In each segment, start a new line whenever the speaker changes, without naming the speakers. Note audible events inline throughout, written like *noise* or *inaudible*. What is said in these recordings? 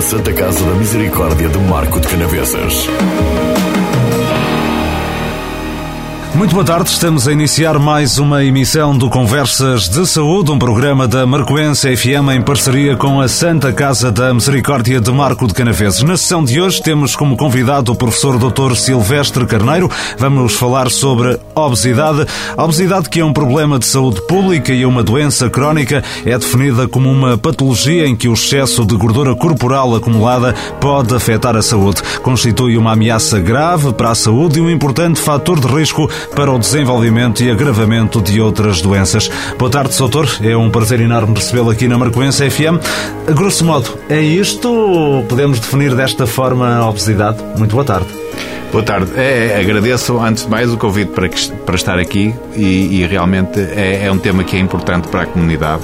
Santa Casa da Misericórdia de Marco de Canavesas.
Muito boa tarde, estamos a iniciar mais uma emissão do Conversas de Saúde, um programa da Marcoense FM em parceria com a Santa Casa da Misericórdia de Marco de Canaveses. Na sessão de hoje temos como convidado o professor Dr. Silvestre Carneiro. Vamos falar sobre obesidade. A obesidade, que é um problema de saúde pública e uma doença crónica, é definida como uma patologia em que o excesso de gordura corporal acumulada pode afetar a saúde. Constitui uma ameaça grave para a saúde e um importante fator de risco para o desenvolvimento e agravamento de outras doenças. Boa tarde, doutor. É um prazer enorme recebê-lo aqui na Marcoense FM. A grosso modo, é isto? Podemos definir desta forma a obesidade? Muito boa tarde.
Boa tarde. É, é, agradeço, antes de mais, o convite para, para estar aqui e, e realmente é, é, um tema que é importante para a comunidade,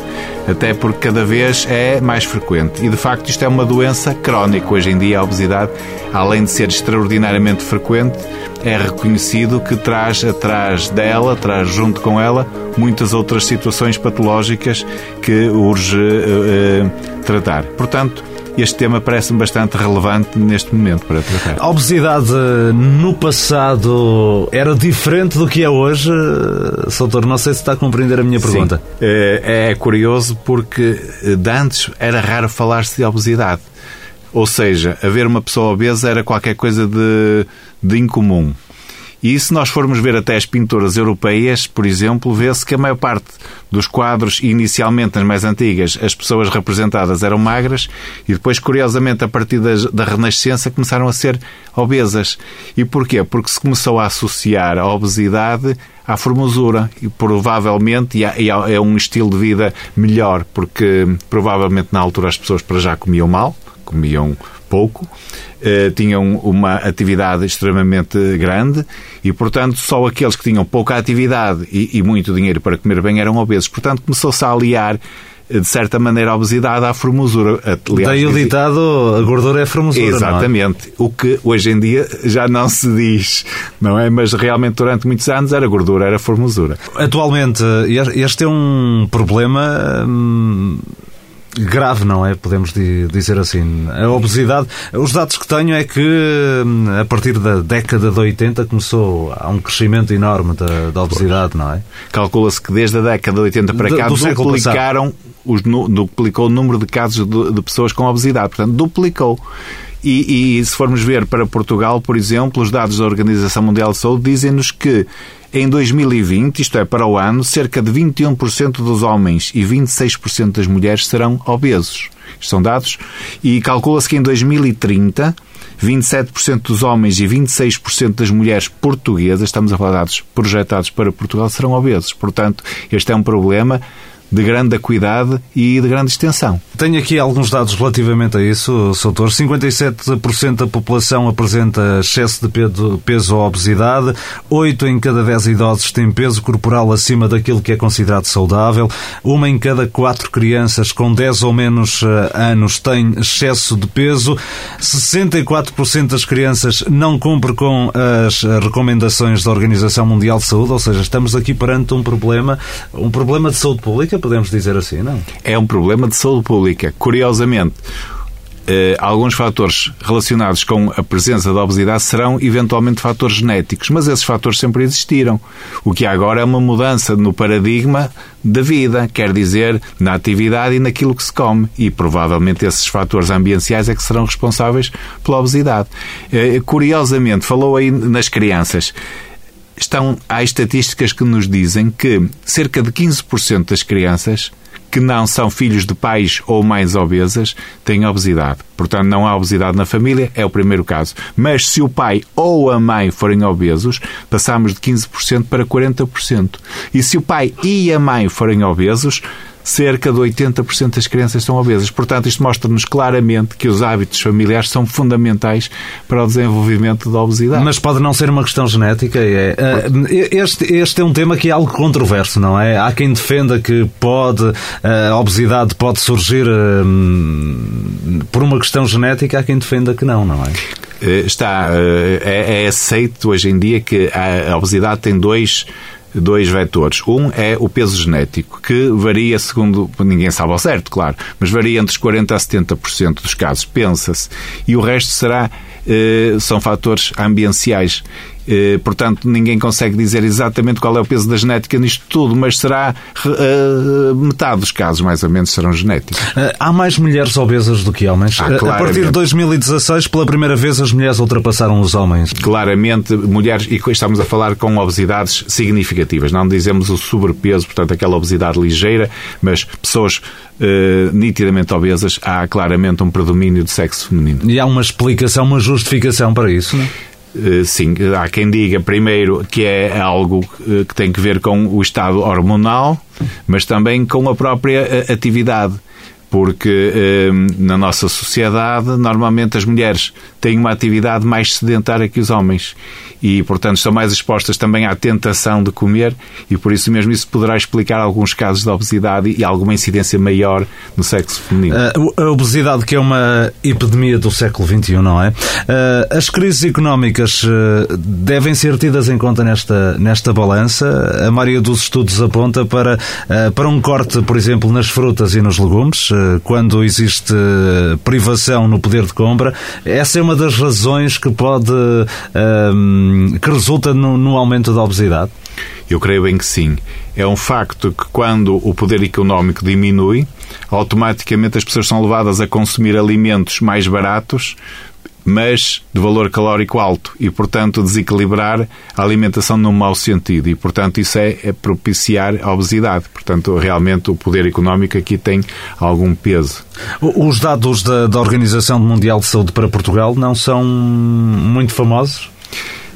até porque cada vez é mais frequente. E, de facto, isto é uma doença crónica. Hoje em dia, a obesidade, além de ser extraordinariamente frequente, é reconhecido que traz atrás dela, traz junto com ela, muitas outras situações patológicas que urge uh, uh, tratar. Portanto, este tema parece-me bastante relevante neste momento para tratar.
A obesidade no passado era diferente do que é hoje? Soutor, não sei se está a compreender a minha pergunta.
Sim. É, é curioso porque de antes era raro falar-se de obesidade. Ou seja, haver uma pessoa obesa era qualquer coisa de, de incomum. E se nós formos ver até as pinturas europeias, por exemplo, vê-se que a maior parte dos quadros, inicialmente nas mais antigas, as pessoas representadas eram magras e depois, curiosamente, a partir da Renascença, começaram a ser obesas. E porquê? Porque se começou a associar a obesidade à formosura e provavelmente é um estilo de vida melhor, porque provavelmente na altura as pessoas para já comiam mal, comiam pouco, eh, tinham uma atividade extremamente grande e, portanto, só aqueles que tinham pouca atividade e, e muito dinheiro para comer bem eram obesos. Portanto, começou-se a aliar eh, de certa maneira, a obesidade à formosura.
Aliás, Daí o ditado, a gordura é formosura,
é? Exatamente.
É?
O que hoje em dia já não se diz, não é? Mas realmente durante muitos anos era gordura, era formosura.
Atualmente, este é um problema hum, grave, não é? Podemos dizer assim. A obesidade, os dados que tenho é que hum, a partir da década de 80 começou a um crescimento enorme da, da obesidade, não é?
Calcula-se que desde a década de 80 para cá do, do duplicaram os, duplicou o número de casos de, de pessoas com obesidade. Portanto, duplicou. E, e, se formos ver para Portugal, por exemplo, os dados da Organização Mundial de Saúde dizem-nos que em 2020, isto é, para o ano, cerca de 21% dos homens e 26% das mulheres serão obesos. Isto são dados. E calcula-se que em 2030, 27% dos homens e 26% das mulheres portuguesas, estamos a falar de dados projetados para Portugal, serão obesos. Portanto, este é um problema de grande acuidade e de grande extensão.
Tenho aqui alguns dados relativamente a isso, Soutor. 57% da população apresenta excesso de peso ou obesidade, 8 em cada 10 idosos têm peso corporal acima daquilo que é considerado saudável, uma em cada 4 crianças com 10 ou menos eh, anos tem excesso de peso, 64% das crianças não cumpre com as recomendações da Organização Mundial de Saúde, ou seja, estamos aqui perante um problema, um problema de saúde pública podemos dizer assim, não?
É um problema de saúde pública. Curiosamente, eh, alguns fatores relacionados com a presença da obesidade serão eventualmente fatores genéticos, mas esses fatores sempre existiram. O que há agora é uma mudança no paradigma da vida, quer dizer, na atividade e naquilo que se come. E provavelmente esses fatores ambientais é que serão responsáveis pela obesidade. Eh, curiosamente, falou aí nas crianças estão, há estatísticas que nos dizem que cerca de 15% das crianças que não são filhos de pais ou mães obesas têm obesidade. Portanto, não há obesidade na família, é o primeiro caso. Mas se o pai ou a mãe forem obesos, passamos de 15% para 40%. E se o pai e a mãe forem obesos, cerca de 80% das crianças estão obesas. Portanto, isto mostra-nos claramente que os hábitos familiares são fundamentais para o desenvolvimento da obesidade.
Mas pode não ser uma questão genética. É, eh, este, este é um tema que é algo controverso, não é? Há quem defenda que pode, eh, a obesidade pode surgir eh, por uma questão genética, há quem defenda que não, não é?
Está, é, é aceito hoje em dia que a obesidade tem dois dois vetores. Um é o peso genético, que varia segundo, ninguém sabe ao certo, claro, mas varia entre os 40% a 70% dos casos, pensa-se. E o resto será, eh, são fatores ambientais. Eh, portanto, ninguém consegue dizer exatamente qual é o peso da genética nisto tudo, mas será uh, metade dos casos, mais ou menos, serão genéticos.
Há mais mulheres obesas do que homens? Ah, a partir de 2016, pela primeira vez, as mulheres ultrapassaram os homens.
Claramente, mulheres, e estamos a falar com obesidades significativas. Não dizemos o sobrepeso, portanto, aquela obesidade ligeira, mas pessoas Uh, nitidamente obesas, há claramente um predomínio de sexo feminino.
E há uma explicação, uma justificação para isso, não é?
Eh, sim, há quem diga primeiro que é algo eh, que tem que ver com o estado hormonal, mas também com a própria eh, atividade porque na nossa sociedade normalmente as mulheres têm uma atividade mais sedentária que os homens e, portanto, estão mais expostas também à tentação de comer e, por isso mesmo, isso poderá explicar alguns casos de obesidade e alguma incidência maior no sexo feminino.
A obesidade que é uma epidemia do século XXI, não é? As crises económicas devem ser tidas em conta nesta, nesta balança. A maioria dos estudos aponta para, para um corte, por exemplo, nas frutas e nos legumes, quando existe privação no poder de compra. Essa é uma das razões que pode que resulta no, no aumento da obesidade?
Eu creio bem que sim. É um facto que quando o poder económico diminui, automaticamente as pessoas são levadas a consumir alimentos mais baratos, mas de valor calórico alto e, portanto, desequilibrar a alimentação num mau sentido. E, portanto, isso é, é propiciar a obesidade. Portanto, realmente o poder económico aqui tem algum peso.
Os dados da, da Organização Mundial de Saúde para Portugal não são muito famosos?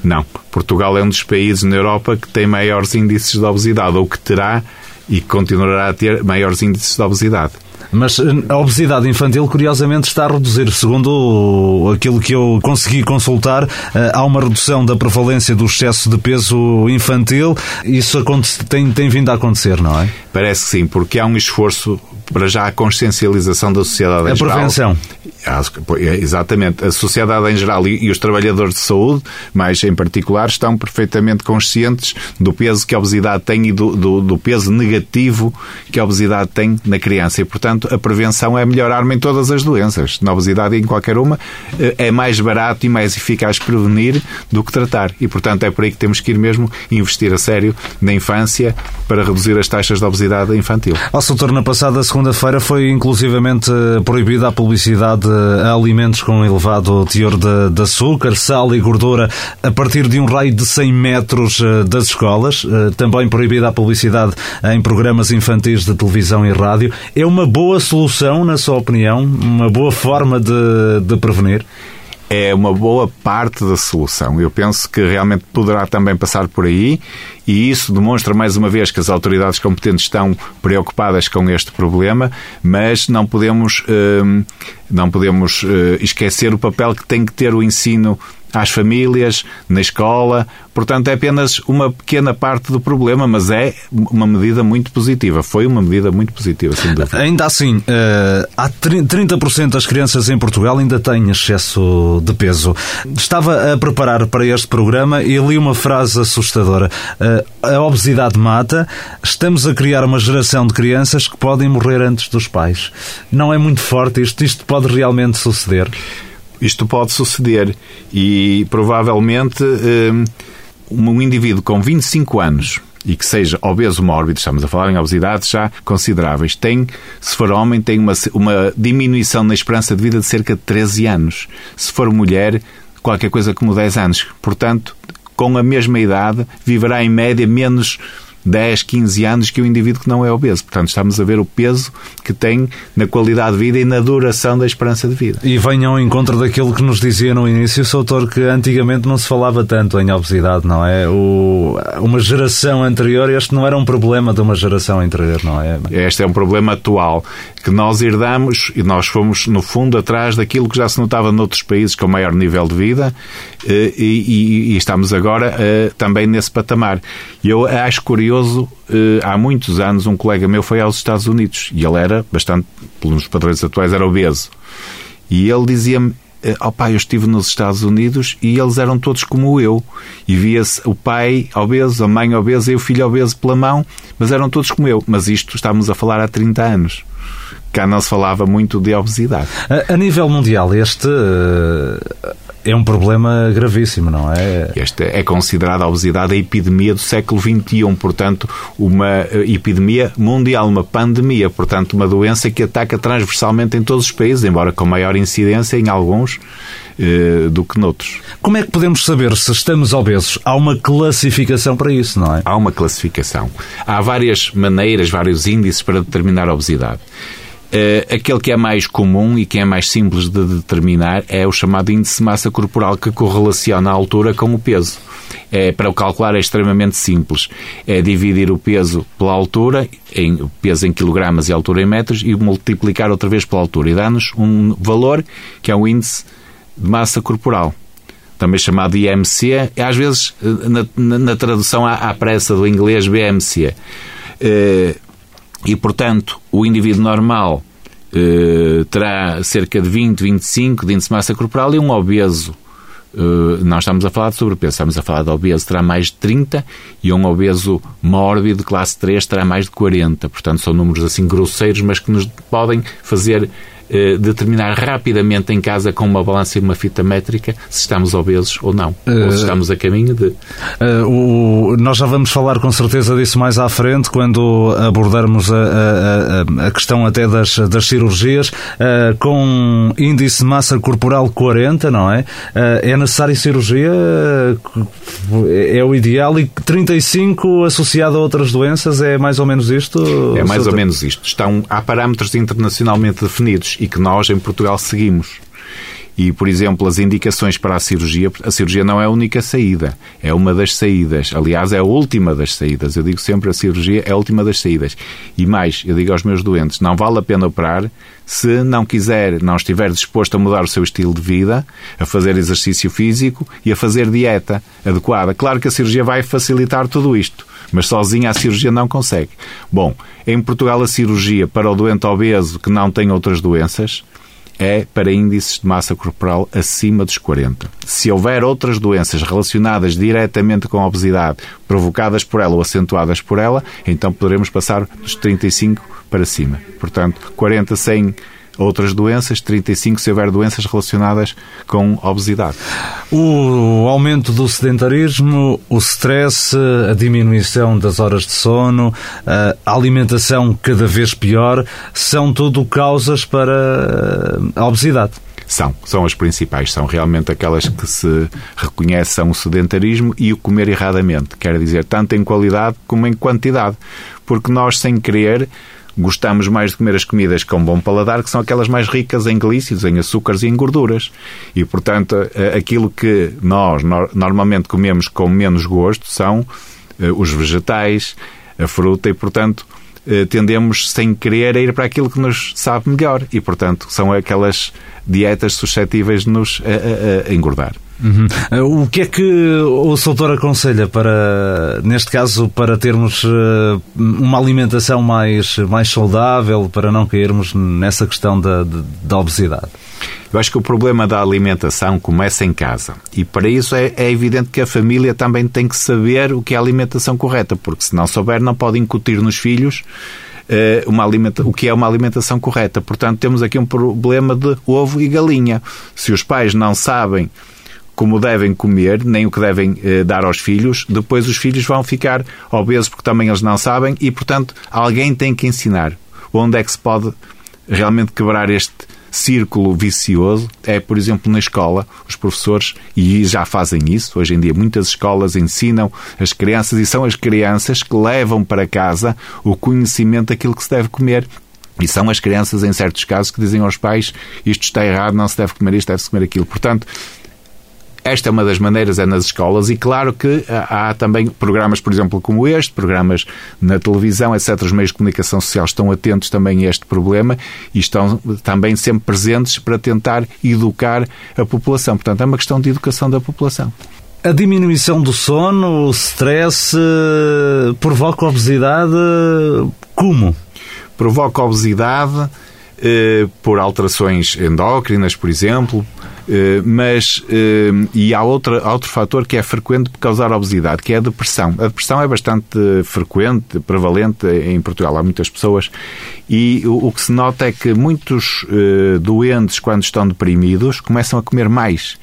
Não. Portugal é um dos países na Europa que tem maiores índices de obesidade, ou que terá e continuará a ter maiores índices de obesidade.
Mas eh, a obesidade infantil, curiosamente, está a reduzir. Segundo aquilo que eu consegui consultar, eh, há uma redução da prevalência do excesso de peso infantil. Isso tem, tem vindo a acontecer, não é?
Parece que sim, porque há um esforço para já a consciencialização da sociedade em
a
geral.
A prevenção.
É, exatamente. A sociedade em geral e os trabalhadores de saúde, mais em particular, estão perfeitamente conscientes do peso que a obesidade tem e do, do, do peso negativo que a obesidade tem na criança. E, portanto, a prevenção é a melhor arma em todas as doenças. Na obesidade e em qualquer uma, eh, é mais barato e mais eficaz prevenir do que tratar. E, portanto, é por aí que temos que ir mesmo investir a sério na infância para reduzir as taxas de obesidade infantil.
Ao Soutor, na passada segunda-feira foi inclusivamente proibida a publicidade a alimentos com elevado teor de, de, açúcar, sal e gordura a partir de um raio de 100 metros eh, das escolas. Eh, também proibida a publicidade em programas infantis de televisão e rádio. É uma boa solução, na sua opinião? Uma boa forma de, de prevenir?
É uma boa parte da solução. Eu penso que realmente poderá também passar por aí e isso demonstra mais uma vez que as autoridades competentes estão preocupadas com este problema, mas não podemos, hum, não podemos eh, esquecer o papel que tem que ter o ensino às famílias, na escola. Portanto, é apenas uma pequena parte do problema, mas é uma medida muito positiva. Foi uma medida muito positiva, sem dúvida.
Ainda assim, eh, há 30% das crianças em Portugal ainda têm excesso de peso. Estava a preparar para este programa e li uma frase assustadora. Eh, a obesidade mata, estamos a criar uma geração de crianças que podem morrer antes dos pais. Não é muito forte isto? Isto pode realmente suceder?
Isto pode suceder e provavelmente hum, um indivíduo com 25 anos e que seja obeso mórbido, estamos a falar em obesidades já consideráveis, tem, se for homem, tem uma, uma diminuição na esperança de vida de cerca de 13 anos. Se for mulher, qualquer coisa como 10 anos. Portanto, com a mesma idade, viverá em média menos 10, 15 anos que o indivíduo que não é obeso. Portanto, estamos a ver o peso que tem na qualidade de vida e na duração da esperança de vida.
E venham ao encontro daquilo que nos dizia no início, Soutor, que antigamente não se falava tanto em obesidade, não é? O, uma geração anterior, este não era um problema de uma geração anterior, não é?
Este é um problema atual, que nós herdamos e nós fomos, no fundo, atrás daquilo que já se notava noutros países com maior nível de vida eh, e, e, e estamos agora uh, também nesse patamar. Eu acho curioso, uh, há muitos anos, um colega meu foi aos Estados Unidos e ele era bastante, pelos padrões atuais, era obeso. E ele dizia-me: ao pai, eu estive nos Estados Unidos e eles eram todos como eu. E via-se o pai obeso, a mãe obesa e o filho obeso pela mão, mas eram todos como eu. Mas isto estamos a falar há 30 anos. Cá não se falava muito de obesidade.
A, a nível mundial, este uh, é um problema gravíssimo, não é?
Esta é considerada a obesidade a epidemia do século XXI, portanto, uma eh, epidemia mundial, uma pandemia, portanto, uma doença que ataca transversalmente em todos os países, embora com maior incidência em alguns eh, do que noutros.
Como é que podemos saber se estamos obesos? Há uma classificação para isso, não é?
Há uma classificação. Há várias maneiras, vários índices para determinar a obesidade. Uh, aquele que é mais comum e que é mais simples de determinar é o chamado índice de massa corporal que correlaciona a altura com o peso. É, para o calcular é extremamente simples. É dividir o peso pela altura, em peso em quilogramas e altura em metros, e multiplicar outra vez pela altura. E dá-nos um valor que é o índice de massa corporal também chamado IMC, às vezes na, na, na tradução à, à, pressa do inglês BMC. Uh, eh, e, portanto, o indivíduo normal eh, terá cerca de 20, 25 de índice de massa corporal e um obeso Uh, não estamos a falar de sobrepeso, estamos a falar de obeso terá mais de 30 e um obeso mórbido de classe 3 terá mais de 40. Portanto, são números assim grosseiros, mas que nos podem fazer eh, determinar rapidamente em casa com uma balança e uma fita métrica se estamos obesos ou não, uh, ou se estamos a caminho de.
Uh, o, nós já vamos falar com certeza disso mais à frente, quando abordarmos a, a, a questão até das, das cirurgias. com índice de massa corporal 40, não é? é necessário cirurgia? É o ideal e 35 associado a outras doenças é mais ou menos isto?
É mais ou menos isto. Estão, há parâmetros internacionalmente definidos e que nós em Portugal seguimos. E, por exemplo, as indicações para a cirurgia, a cirurgia não é a única saída, é uma das saídas. Aliás, é a última das saídas. Eu digo sempre a cirurgia é a última das saídas. E mais, eu digo aos meus doentes, não vale a pena operar se não quiser, não estiver disposto a mudar o seu estilo de vida, a fazer exercício físico e a fazer dieta adequada. Claro que a cirurgia vai facilitar tudo isto, mas sozinha a cirurgia não consegue. Bom, em Portugal a cirurgia para o doente obeso que não tem outras doenças é para índices de massa corporal acima dos 40. Se houver outras doenças relacionadas diretamente com a obesidade, provocadas por ela ou acentuadas por ela, então poderemos passar dos 35 para cima. Portanto, 40 sem outras doenças, 35 se houver doenças relacionadas com obesidade.
O aumento do sedentarismo, o stress, a diminuição das horas de sono, a alimentação cada vez pior, são tudo causas para a obesidade.
São, são as principais, são realmente aquelas que se reconhecem o sedentarismo e o comer erradamente, quer dizer, tanto em qualidade como em quantidade, porque nós, sem querer, gostamos mais de comer as comidas com bom paladar, que são aquelas mais ricas em glícidos, em açúcares e em gorduras. E, portanto, aquilo que nós normalmente comemos com menos gosto são eh, os vegetais, a fruta e, portanto, eh, tendemos, sem querer, a ir para aquilo que nos sabe melhor. E, portanto, são aquelas dietas suscetíveis de nos a, a, a engordar.
Uhum. O que é que o Soutor aconselha para, neste caso, para termos eh, uma alimentação mais, mais saudável, para não cairmos nessa questão da, da obesidade?
Eu acho que o problema da alimentação começa em casa. E para isso é, é, evidente que a família também tem que saber o que é a alimentação correta, porque se não souber, não pode incutir nos filhos uh, uma alimenta o que é uma alimentação correta. Portanto, temos aqui um problema de ovo e galinha. Se os pais não sabem como devem comer, nem o que devem eh, dar aos filhos, depois os filhos vão ficar obesos porque também eles não sabem e, portanto, alguém tem que ensinar. Onde é que se pode realmente quebrar este círculo vicioso? É, por exemplo, na escola, os professores, e já fazem isso, hoje em dia muitas escolas ensinam as crianças e são as crianças que levam para casa o conhecimento daquilo que se deve comer e são as crianças, em certos casos, que dizem aos pais isto está errado, não se deve comer isto, deve-se comer aquilo. Portanto, esta é uma das maneiras, é nas escolas, e claro que há também programas, por exemplo, como este, programas na televisão, etc. Os meios de comunicação social estão atentos também a este problema e estão também sempre presentes para tentar educar a população. Portanto, é uma questão de educação da população.
A diminuição do sono, o stress, provoca obesidade como?
Provoca obesidade eh, por alterações endócrinas, por exemplo, mas, uh, e há, outra, há outro fator que é frequente por causar obesidade, que é a depressão. A depressão é bastante frequente, prevalente em Portugal. Há muitas pessoas e o, o que se nota é que muitos uh, doentes, quando estão deprimidos, começam a comer mais.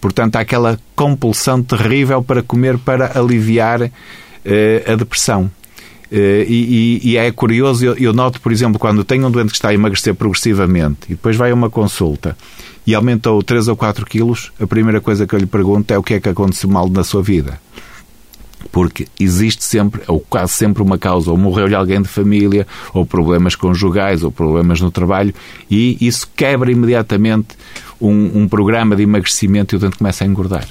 Portanto, há aquela compulsão terrível para comer para aliviar a depressão. Uh, e, e, é curioso, eu, eu, noto, por exemplo, quando tenho um doente que está a emagrecer progressivamente e depois vai a uma consulta e aumentou 3 ou 4 quilos, a primeira coisa que eu lhe pergunto é o que é que aconteceu mal na sua vida. Porque existe sempre, ou quase sempre, uma causa, ou morreu-lhe alguém de família, ou problemas conjugais, ou problemas no trabalho, e isso quebra imediatamente um, um programa de emagrecimento e o doente começa a engordar.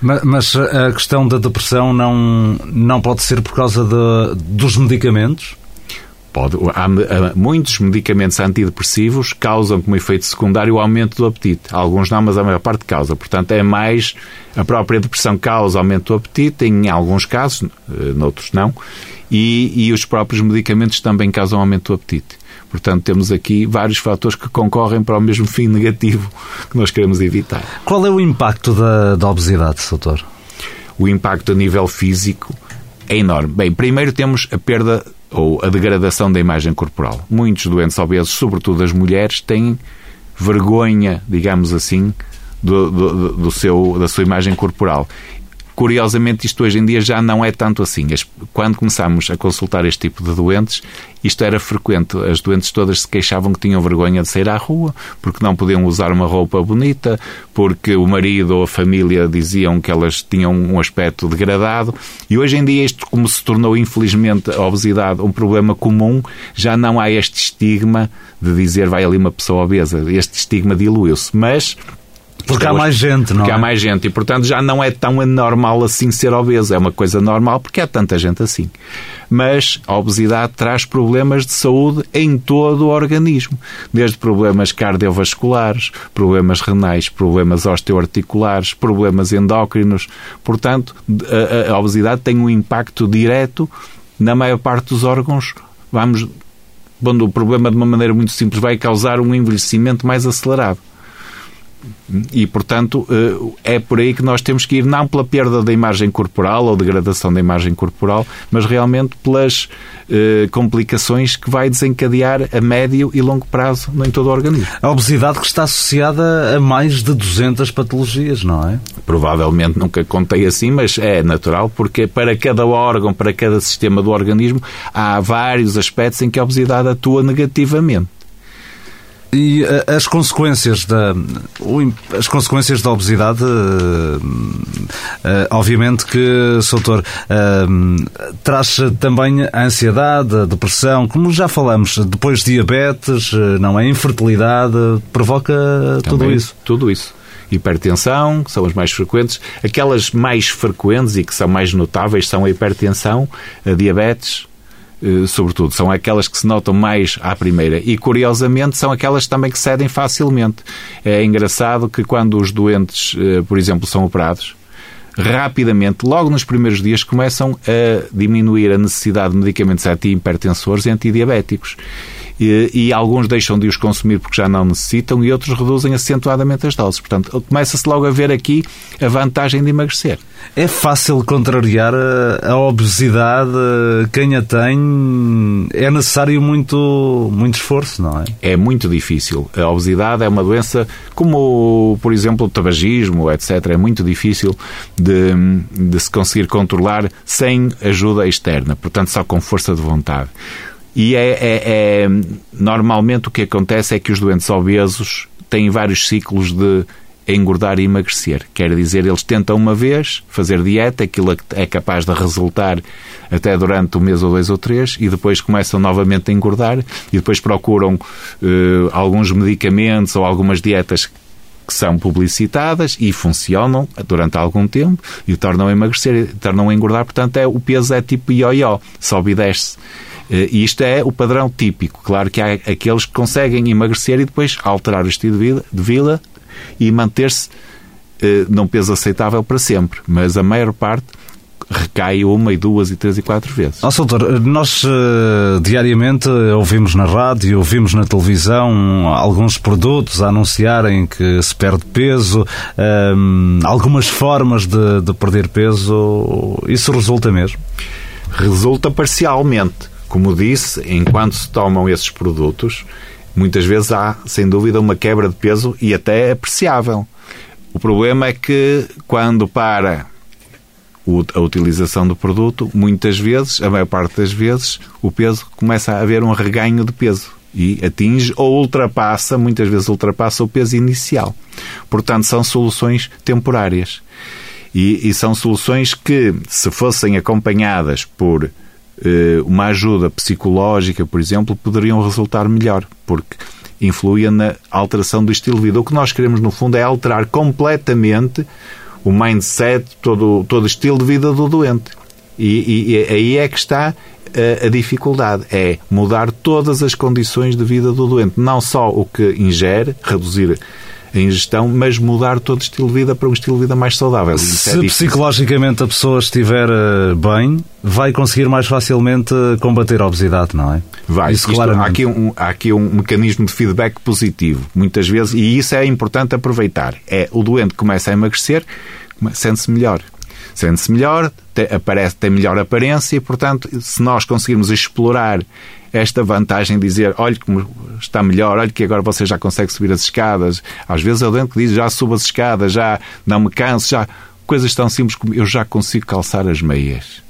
Mas, mas, a questão da depressão não, não pode ser por causa de, dos medicamentos?
Pode. Há, há, muitos medicamentos antidepressivos causam como efeito secundário o aumento do apetite. Alguns não, mas a maior parte causa. Portanto, é mais a própria depressão causa aumento do apetite, em alguns casos, eh, noutros não, e, e os próprios medicamentos também causam aumento do apetite. Portanto, temos aqui vários fatores que concorrem para o mesmo fim negativo que nós queremos evitar.
Qual é o impacto da, da obesidade, doutor?
O impacto a nível físico é enorme. Bem, primeiro temos a perda ou a degradação da imagem corporal. Muitos doentes obesos, sobretudo as mulheres, têm vergonha, digamos assim, do, do, do seu, da sua imagem corporal. Curiosamente, isto hoje em dia já não é tanto assim. Quando começámos a consultar este tipo de doentes, isto era frequente. As doentes todas se queixavam que tinham vergonha de sair à rua, porque não podiam usar uma roupa bonita, porque o marido ou a família diziam que elas tinham um aspecto degradado. E hoje em dia, isto, como se tornou, infelizmente, a obesidade um problema comum, já não há este estigma de dizer vai ali uma pessoa obesa. Este estigma diluiu-se. Mas
porque há mais gente, não
porque
é?
há mais gente e, portanto, já não é tão anormal assim ser obeso. É uma coisa normal porque há tanta gente assim. Mas a obesidade traz problemas de saúde em todo o organismo. Desde problemas cardiovasculares, problemas renais, problemas osteoarticulares, problemas endócrinos. Portanto, a, a obesidade tem um impacto direto na maior parte dos órgãos. Vamos, quando o problema de uma maneira muito simples vai causar um envelhecimento mais acelerado. E, portanto, eh, é por aí que nós temos que ir, não pela perda da imagem corporal ou degradação da imagem corporal, mas realmente pelas eh, complicações que vai desencadear a médio e longo prazo em todo o organismo.
A obesidade que está associada a mais de 200 patologias, não é?
Provavelmente nunca contei assim, mas é natural, porque para cada órgão, para cada sistema do organismo, há vários aspectos em que a obesidade atua negativamente.
E uh, as consequências da as consequências da obesidade, uh, uh, obviamente que, Soutor, traz também a ansiedade, a depressão, como já falamos, depois diabetes, não é infertilidade, provoca também, tudo isso.
Tudo isso hipertensão, que são as mais frequentes. Aquelas mais frequentes e que são mais notáveis são a hipertensão, a diabetes, eh, sobretudo, são aquelas que se notam mais à primeira. E, curiosamente, são aquelas também que cedem facilmente. É engraçado que quando os doentes, eh, por exemplo, são operados, rapidamente, logo nos primeiros dias, começam a diminuir a necessidade de medicamentos anti-hipertensores e antidiabéticos e, e, alguns deixam de os consumir porque já não necessitam e outros reduzem acentuadamente as doses. Portanto, começa-se logo a ver aqui a vantagem de emagrecer.
É fácil contrariar a obesidade, quem a tem, é necessário muito, muito esforço, não é?
É muito difícil. A obesidade é uma doença como, por exemplo, o tabagismo, etc. É muito difícil de, de se conseguir controlar sem ajuda externa, portanto, só com força de vontade. E é, é, é, normalmente o que acontece é que os doentes obesos têm vários ciclos de engordar e emagrecer. Quer dizer, eles tentam uma vez fazer dieta, aquilo é capaz de resultar até durante um mês ou dois ou três, e depois começam novamente a engordar, e depois procuram uh, alguns medicamentos ou algumas dietas que são publicitadas e funcionam durante algum tempo e tornam a emagrecer, tornam a engordar, portanto é, o peso é tipo ioió, sobe e desce. Eh, e isto é o padrão típico. Claro que há aqueles que conseguem emagrecer e depois alterar o estilo de vida, de vida e manter-se eh, num peso aceitável para sempre. Mas a maior parte recai uma e duas e três e quatro vezes.
Nossa, doutor, nós uh, diariamente ouvimos na rádio, ouvimos na televisão alguns produtos a anunciarem que se perde peso, um, algumas formas de, de perder peso. Isso resulta mesmo?
Resulta parcialmente. Como disse, enquanto se tomam esses produtos, muitas vezes há, sem dúvida, uma quebra de peso e até apreciável. O problema é que quando para a utilização do produto, muitas vezes, a maior parte das vezes, o peso começa a haver um reganho de peso e atinge ou ultrapassa, muitas vezes ultrapassa o peso inicial. Portanto, são soluções temporárias. E, e são soluções que, se fossem acompanhadas por uma ajuda psicológica, por exemplo, poderiam resultar melhor, porque influem na alteração do estilo de vida. O que nós queremos, no fundo, é alterar completamente o mindset, todo, todo o estilo de vida do doente. E, e, e aí é que está a, a, dificuldade, é mudar todas as condições de vida do doente. Não só o que ingere, reduzir a ingestão, mas mudar todo o estilo de vida para um estilo de vida mais saudável. É
Se é psicologicamente a pessoa estiver eh, bem, vai conseguir mais facilmente combater a obesidade, não é?
Vai. Isso, Isto, há, aqui um, há aqui um mecanismo de feedback positivo, muitas vezes, e isso é importante aproveitar. É o doente começa a emagrecer, sente-se melhor. Sente-se melhor, tem, aparece, tem melhor aparência e, portanto, se nós conseguirmos explorar esta vantagem de dizer, olhe como está melhor, olhe que agora você já consegue subir as escadas. Às vezes o doente que diz, já subo as escadas, já não me canso, já... Coisas tão simples como eu já consigo calçar as meias.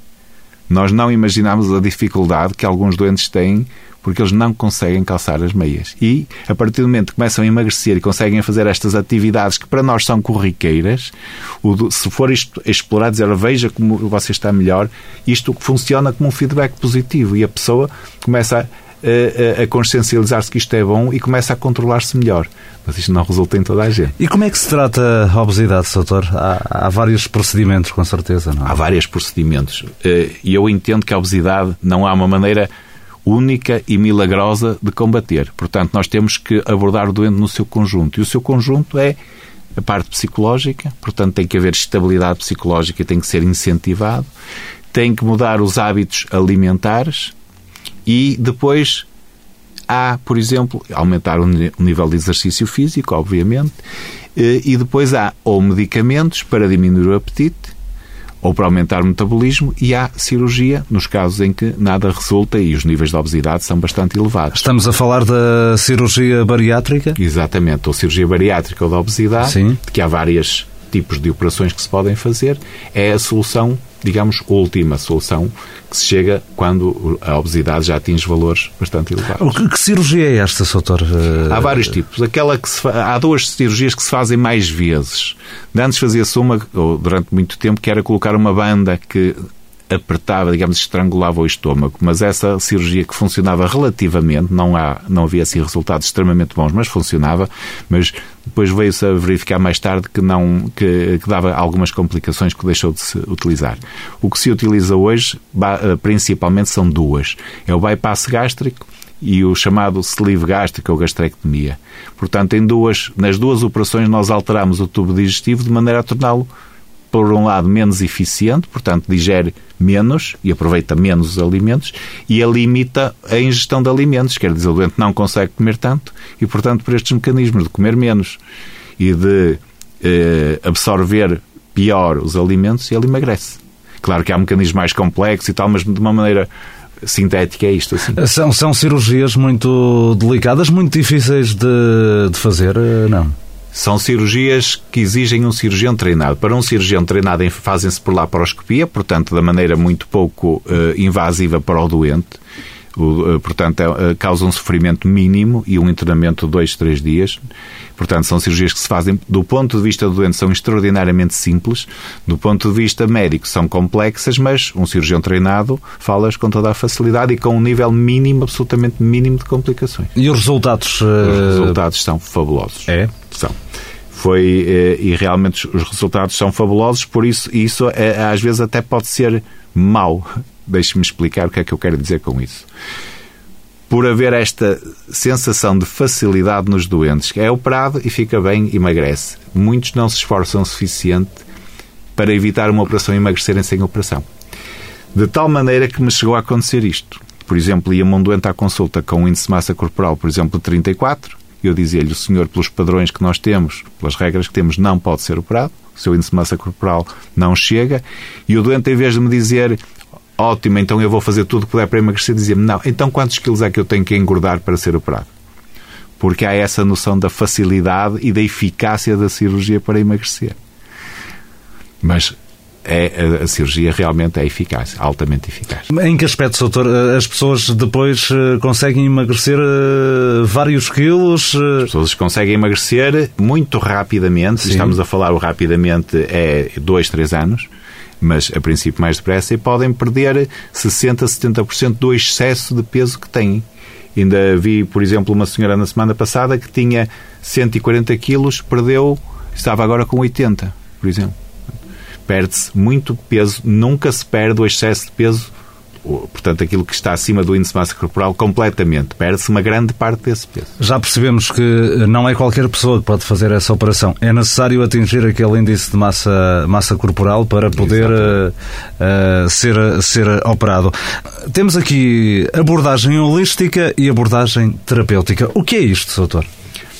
Nós não imaginamos a dificuldade que alguns doentes têm porque eles não conseguem calçar as meias. E, a partir do momento que começam a emagrecer e conseguem fazer estas atividades que para nós são corriqueiras, se for explorar, dizer veja como você está melhor, isto funciona como um feedback positivo e a pessoa começa a, a, a consciencializar-se que isto é bom e começa a controlar-se melhor. Mas isto não resulta em toda a gente.
E como é que se trata a obesidade, doutor? Há, há vários procedimentos, com certeza, não é?
Há vários procedimentos. Eh, E eu entendo que a obesidade não há uma maneira única e milagrosa de combater. Portanto, nós temos que abordar o doente no seu conjunto. E o seu conjunto é a parte psicológica, portanto, tem que haver estabilidade psicológica, tem que ser incentivado, tem que mudar os hábitos alimentares e depois há, por exemplo, aumentar o nível de exercício físico, obviamente, eh, e depois há ou medicamentos para diminuir o apetite ou para aumentar o metabolismo e há cirurgia nos casos em que nada resulta e os níveis de obesidade são bastante elevados.
Estamos a falar da cirurgia bariátrica?
Exatamente, ou cirurgia bariátrica ou da obesidade, Sim. que há vários tipos de operações que se podem fazer, é a solução digamos, última solução que se chega quando a obesidade já atinge valores bastante elevados.
Que, que cirurgia é esta, doutor?
Há vários tipos. Aquela que se, há duas cirurgias que se fazem mais vezes. Antes fazia-se uma, durante muito tempo, que era colocar uma banda que apertava, digamos, estrangulava o estômago. Mas essa cirurgia que funcionava relativamente, não, há, não havia assim resultados extremamente bons, mas funcionava, mas depois veio-se a verificar mais tarde que, não, que, que, dava algumas complicações que deixou de se utilizar. O que se utiliza hoje, eh, principalmente, são duas. É o bypass gástrico e o chamado sleeve gástrico ou gastrectomia. Portanto, em duas, nas duas operações nós alteramos o tubo digestivo de maneira a torná-lo por um lado, menos eficiente, portanto, digere menos e aproveita menos os alimentos e limita a ingestão de alimentos, quer dizer, o doente não consegue comer tanto e, portanto, por estes mecanismos de comer menos e de eh, absorver pior os alimentos, ele emagrece. Claro que há mecanismos mais complexos e tal, mas de uma maneira sintética é isto. Assim.
São, são cirurgias muito delicadas, muito difíceis de, de fazer, eh, não?
São cirurgias que exigem um cirurgião treinado. Para um cirurgião treinado, fazem-se por laparoscopia, portanto, da maneira muito pouco uh, invasiva para o doente. O, uh, portanto, uh, causa um sofrimento mínimo e um internamento de dois, três dias. Portanto, são cirurgias que se fazem, do ponto de vista do doente, são extraordinariamente simples. Do ponto de vista médico, são complexas, mas um cirurgião treinado fala-as com toda a facilidade e com um nível mínimo, absolutamente mínimo de complicações.
E os resultados?
Os resultados são fabulosos.
É?
São foi eh, e realmente os resultados são fabulosos, por isso isso é, às vezes até pode ser mau. Deixe-me explicar o que é que eu quero dizer com isso. Por haver esta sensação de facilidade nos doentes, é operado e fica bem, emagrece. Muitos não se esforçam o suficiente para evitar uma operação e emagrecerem sem operação. De tal maneira que me chegou a acontecer isto. Por exemplo, ia-me um doente à consulta com um índice de massa corporal, por exemplo, de 34, e eu dizia-lhe, o senhor, pelos padrões que nós temos, pelas regras que temos, não pode ser operado, o seu índice de massa corporal não chega, e o doente, em vez de me dizer, ótimo, então eu vou fazer tudo o que puder para emagrecer, dizia-me, não, então quantos quilos é que eu tenho que engordar para ser operado? Porque há essa noção da facilidade e da eficácia da cirurgia para emagrecer. Mas é, a, a, cirurgia realmente é eficaz, altamente eficaz.
Em que aspecto, doutor, as pessoas depois eh, conseguem emagrecer eh, vários quilos?
Eh? As pessoas conseguem emagrecer muito rapidamente, Sim. estamos a falar o rapidamente é 2, 3 anos, mas a princípio mais depressa, e podem perder 60, 70% do excesso de peso que têm. Ainda vi, por exemplo, uma senhora na semana passada que tinha 140 quilos, perdeu, estava agora com 80, por exemplo perde-se muito peso, nunca se perde o excesso de peso, portanto, aquilo que está acima do índice de massa corporal, completamente. Perde-se uma grande parte desse peso.
Já percebemos que não é qualquer pessoa que pode fazer essa operação. É necessário atingir aquele índice de massa, massa corporal para poder uh, uh, ser, ser operado. Temos aqui abordagem holística e abordagem terapêutica. O que é isto, doutor?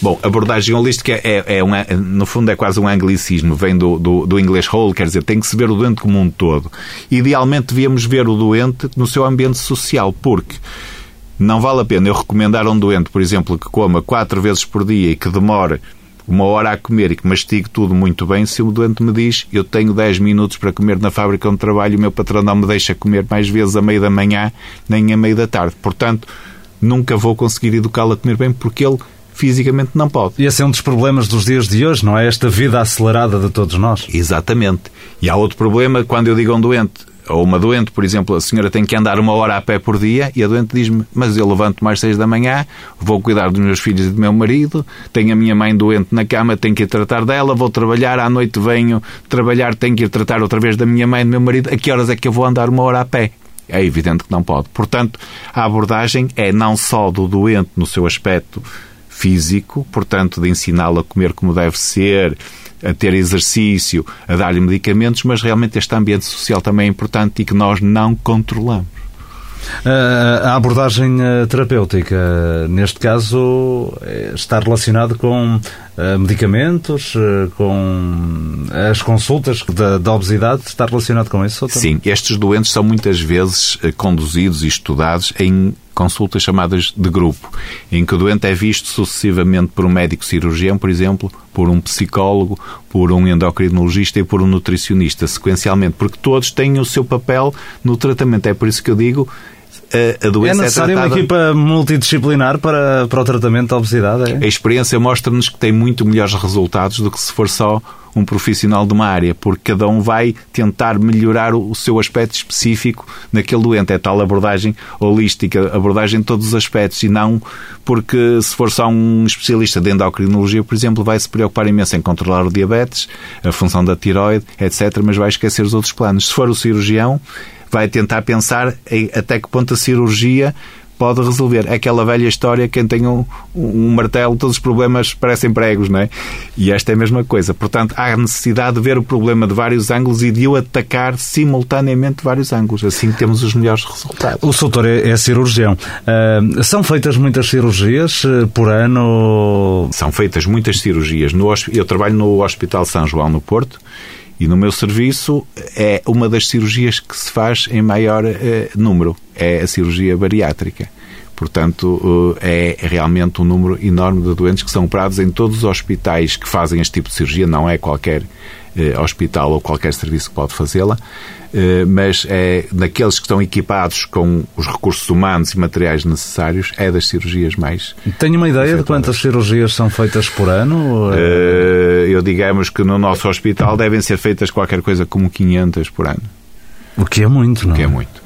Bom, abordagem holística é, é um, no fundo é quase um anglicismo, vem do, do, do, inglês whole, quer dizer, tem que se ver o doente como um todo. Idealmente devíamos ver o doente no seu ambiente social, porque não vale a pena eu recomendar a um doente, por exemplo, que coma quatro vezes por dia e que demore uma hora a comer e que mastigue tudo muito bem, se o doente me diz eu tenho 10 minutos para comer na fábrica onde trabalho, o meu patrão não me deixa comer mais vezes a meio da manhã nem a meio da tarde. Portanto, nunca vou conseguir educá-lo a comer bem porque ele fisicamente não pode.
E esse é um dos problemas dos dias de hoje, não é? Esta vida acelerada de todos nós.
Exatamente. E há outro problema quando eu digo a um doente, ou uma doente, por exemplo, a senhora tem que andar uma hora a pé por dia e a doente diz-me, mas eu levanto mais seis da manhã, vou cuidar dos meus filhos e do meu marido, tenho a minha mãe doente na cama, tenho que ir tratar dela, vou trabalhar, à noite venho trabalhar, tenho que ir tratar outra vez da minha mãe e do meu marido, a que horas é que eu vou andar uma hora a pé? É evidente que não pode. Portanto, a abordagem é não só do doente no seu aspecto físico, portanto, de ensiná-lo a comer como deve ser, a ter exercício, a dar-lhe medicamentos, mas realmente este ambiente social também é importante e que nós não controlamos.
A abordagem eh, terapêutica, neste caso, eh, está relacionada com eh, medicamentos, com as consultas da, da obesidade, está relacionado com isso?
Sim, estes doentes são muitas vezes conduzidos e estudados em consultas chamadas de grupo, em que o doente é visto sucessivamente por um médico cirurgião, por exemplo, por um psicólogo, por um endocrinologista e por um nutricionista, sequencialmente, porque todos têm o seu papel no tratamento. É por isso que eu digo
a, doença é necessária é tratada... uma equipa multidisciplinar para, para o tratamento da obesidade? É?
A experiência mostra-nos que tem muito melhores resultados do que se for só um profissional de uma área, porque cada um vai tentar melhorar o seu aspecto específico naquele doente. É tal abordagem holística, abordagem de todos os aspectos, e não porque se for só um especialista de endocrinologia, por exemplo, vai se preocupar imenso em controlar o diabetes, a função da tiroide, etc., mas vai esquecer os outros planos. Se for o cirurgião, vai tentar pensar até que ponto a cirurgia pode resolver. Aquela velha história, quem tem um, um, martelo, todos os problemas parecem pregos, não é? E esta é a mesma coisa. Portanto, há necessidade de ver o problema de vários ângulos e de o atacar simultaneamente vários ângulos. Assim temos os melhores resultados.
O doutor é, é cirurgião. Uh, são feitas muitas cirurgias uh, por ano?
São feitas muitas cirurgias. No, eu trabalho no Hospital São João, no Porto, e no meu serviço é uma das cirurgias que se faz em maior eh, número, é a cirurgia bariátrica. Portanto, eh, é realmente um número enorme de doentes que são operados em todos os hospitais que fazem este tipo de cirurgia, não é qualquer eh, hospital ou qualquer serviço que pode fazê-la, eh, mas é naqueles que estão equipados com os recursos humanos e materiais necessários, é das cirurgias mais.
Tenho uma ideia de quantas cirurgias são feitas por ano?
Eu digamos que no nosso hospital devem ser feitas qualquer coisa como 500 por ano.
O que é muito, não
O que é muito.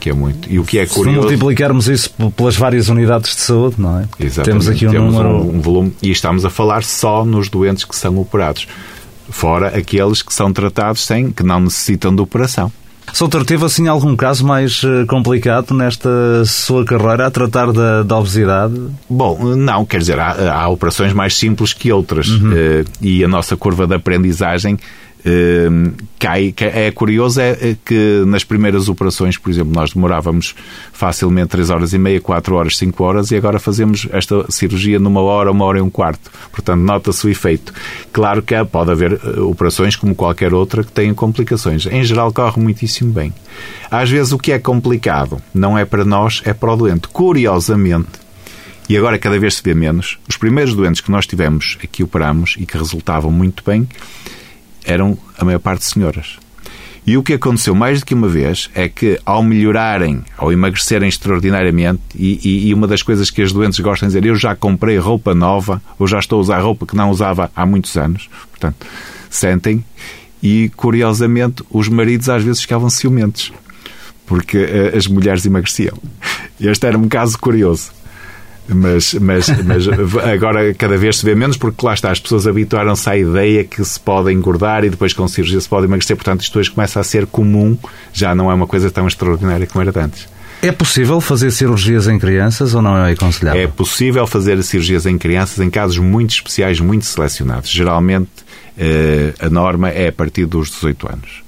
Que é muito. E o que é curioso...
Se multiplicarmos isso pelas várias unidades de saúde, não é?
Exatamente. Temos aqui um Temos número... Um, um volume, e estamos a falar só nos doentes que são operados fora aqueles que são tratados sem, que não necessitam de operação.
Soutor, teve assim algum caso mais eh, complicado nesta sua carreira a tratar da, da obesidade?
Bom, não, quer dizer, há, há operações mais simples que outras uhum. Eh, e a nossa curva de aprendizagem cai, é curioso é que nas primeiras operações, por exemplo, nós demorávamos facilmente 3 horas e meia, 4 horas, 5 horas e agora fazemos esta cirurgia numa hora, uma hora e um quarto. Portanto, nota-se o efeito. Claro que pode haver eh, operações como qualquer outra que tenham complicações. Em geral, corre muitíssimo bem. Às vezes, o que é complicado não é para nós, é para o doente. Curiosamente, e agora cada vez se vê menos, os primeiros doentes que nós tivemos aqui operamos e que resultavam muito bem eram a maior parte senhoras. E o que aconteceu mais do que uma vez é que, ao melhorarem, ao emagrecerem extraordinariamente, e, e, uma das coisas que as doentes gostam de dizer, eu já comprei roupa nova, ou já estou a usar roupa que não usava há muitos anos, portanto, sentem, e curiosamente os maridos às vezes ficavam ciumentos, porque uh, as mulheres emagreciam. Este era um caso curioso. Mas, mas, mas *laughs* agora cada vez se vê menos porque lá está, as pessoas habituaram-se à ideia que se pode engordar e depois com cirurgia se pode emagrecer. Portanto, isto hoje começa a ser comum, já não é uma coisa tão extraordinária como era antes.
É possível fazer cirurgias em crianças ou não é aconselhável?
É possível fazer cirurgias em crianças em casos muito especiais, muito selecionados. Geralmente, eh, a norma é a partir dos 18 anos.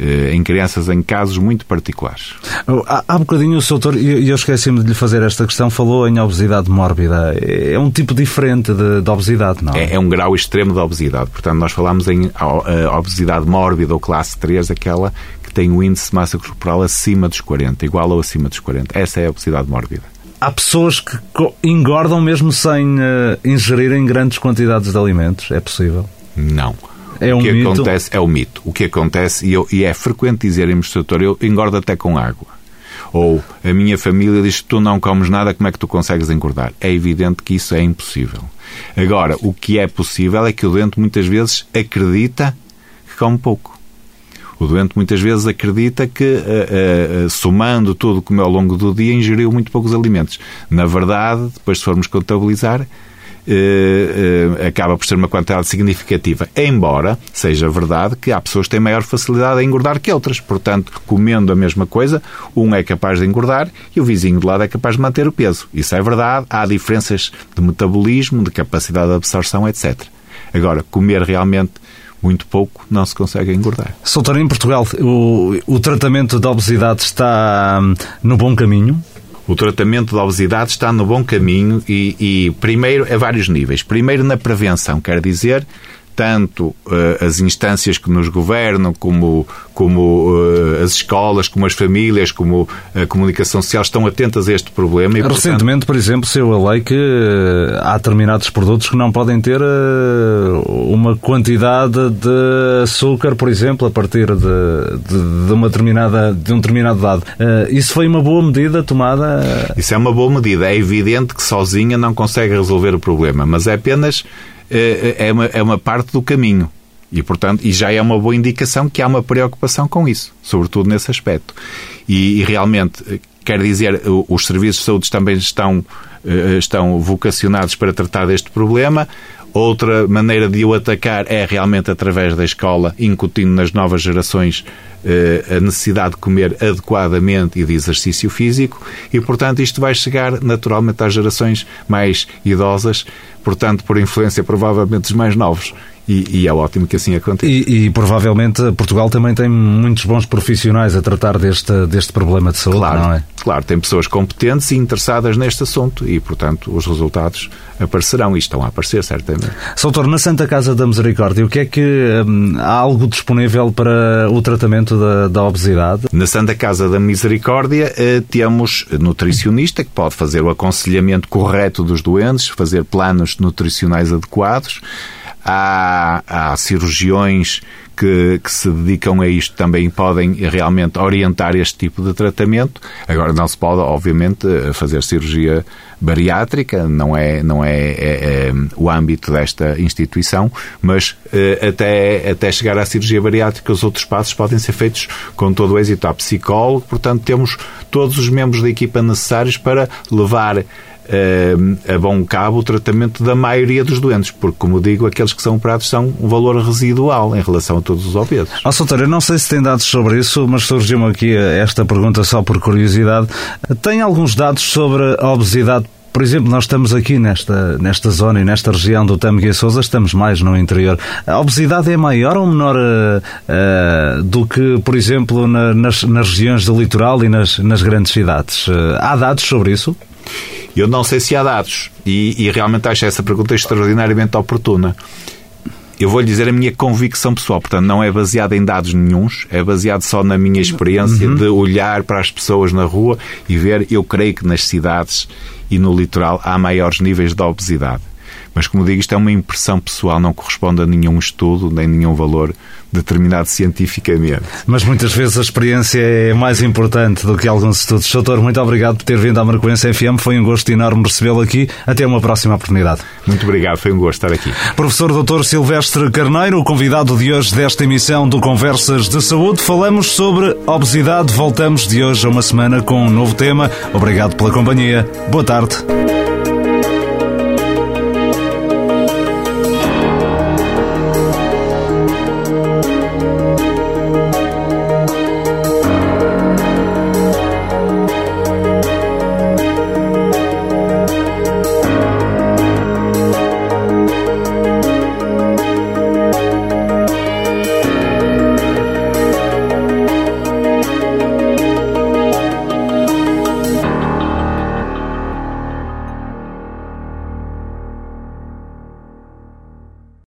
Eh, em crianças em casos muito particulares.
Oh, há, há bocadinho o doutor, e eu esqueci-me de lhe fazer esta questão, falou em obesidade mórbida. É um tipo diferente de, de obesidade, não
é? é? é? um grau extremo de obesidade. Portanto, nós falamos em obesidade mórbida ou classe 3, aquela que tem o índice de massa corporal acima dos 40, igual ou acima dos 40. Essa é a obesidade mórbida.
Há pessoas que engordam mesmo sem uh, ingerirem grandes quantidades de alimentos? É possível?
Não. É um o que mito. acontece é o mito. O que acontece, e, eu, e é frequente dizerem-me, doutor, eu engordo até com água. Ou a minha família diz que tu não comes nada, como é que tu consegues engordar? É evidente que isso é impossível. Agora, o que é possível é que o doente muitas vezes acredita que come pouco. O doente muitas vezes acredita que, uh, uh, somando tudo como é ao longo do dia, ingeriu muito poucos alimentos. Na verdade, depois se formos contabilizar, acaba por ser uma quantidade significativa. Embora seja verdade que há pessoas que têm maior facilidade a engordar que outras. Portanto, comendo a mesma coisa, um é capaz de engordar e o vizinho do lado é capaz de manter o peso. Isso é verdade. Há diferenças de metabolismo, de capacidade de absorção, etc. Agora, comer realmente muito pouco, não se consegue engordar.
Soutor, em Portugal, o, o tratamento da obesidade está hum, no bom caminho?
O tratamento da obesidade está no bom caminho e, e, primeiro, a vários níveis. Primeiro, na prevenção, quer dizer, tanto uh, as instâncias que nos governam, como, como uh, as escolas, como as famílias, como a comunicação social estão atentas a este problema.
E, Recentemente, portanto... por exemplo, saiu a lei que uh, há determinados produtos que não podem ter uma quantidade de açúcar, por exemplo, a partir de, de, de uma determinada, de um determinado dado. isso foi uma boa medida tomada?
Isso é uma boa medida. É evidente que sozinha não consegue resolver o problema, mas é apenas é, é, é uma, é uma parte do caminho. E, portanto, e já é uma boa indicação que há uma preocupação com isso, sobretudo nesse aspecto. E, e realmente, quer dizer, os serviços de saúde também estão, eh, estão vocacionados para tratar deste problema. Outra maneira de o atacar é realmente através da escola, incutindo nas novas gerações eh, a necessidade de comer adequadamente e de exercício físico e, portanto, isto vai chegar naturalmente às gerações mais idosas, portanto, por influência provavelmente dos mais novos. E, e, é ótimo que assim aconteça.
E, e, provavelmente Portugal também tem muitos bons profissionais a tratar deste, deste problema de saúde,
claro,
não é?
Claro, tem pessoas competentes e interessadas neste assunto e, portanto, os resultados aparecerão e estão a aparecer, certamente.
Soutor, na Santa Casa da Misericórdia, o que é que hum, há algo disponível para o tratamento da, da obesidade?
Na Santa Casa da Misericórdia eh, temos nutricionista que pode fazer o aconselhamento correto dos doentes, fazer planos nutricionais adequados há, há cirurgiões que, que, se dedicam a isto também podem realmente orientar este tipo de tratamento. Agora, não se pode, obviamente, fazer cirurgia bariátrica, não é, não é, é, é o âmbito desta instituição, mas eh, até, até chegar à cirurgia bariátrica, os outros passos podem ser feitos com todo o êxito. Há psicólogo, portanto, temos todos os membros da equipa necessários para levar a bom cabo o tratamento da maioria dos doentes, porque, como digo, aqueles que são operados são um valor residual em relação a todos os obesos.
Ó, oh, eu não sei se tem dados sobre isso, mas surgiu-me aqui esta pergunta só por curiosidade. Tem alguns dados sobre a obesidade por exemplo, nós estamos aqui nesta, nesta zona e nesta região do Tâmega e Sousa, estamos mais no interior. A obesidade é maior ou menor uh, uh, do que, por exemplo, na, nas, nas regiões do litoral e nas, nas grandes cidades? Uh, há dados sobre isso?
Eu não sei se há dados e, e realmente acho essa pergunta extraordinariamente oportuna. Eu vou lhe dizer a minha convicção pessoal, portanto, não é baseada em dados nenhums, é baseado só na minha experiência uhum. de olhar para as pessoas na rua e ver, eu creio que nas cidades e no litoral há maiores níveis de obesidade. Mas, como digo, isto é uma impressão pessoal, não corresponde a nenhum estudo, nem nenhum valor determinado cientificamente.
Mas muitas vezes a experiência é mais importante do que alguns estudos. Doutor, muito obrigado por ter vindo à Marcoense FM. Foi um gosto enorme recebê-lo aqui. Até uma próxima oportunidade.
Muito obrigado, foi um gosto estar aqui.
Professor Doutor Silvestre Carneiro, o convidado de hoje desta emissão do Conversas de Saúde. Falamos sobre obesidade. Voltamos de hoje a uma semana com um novo tema. Obrigado pela companhia. Boa tarde.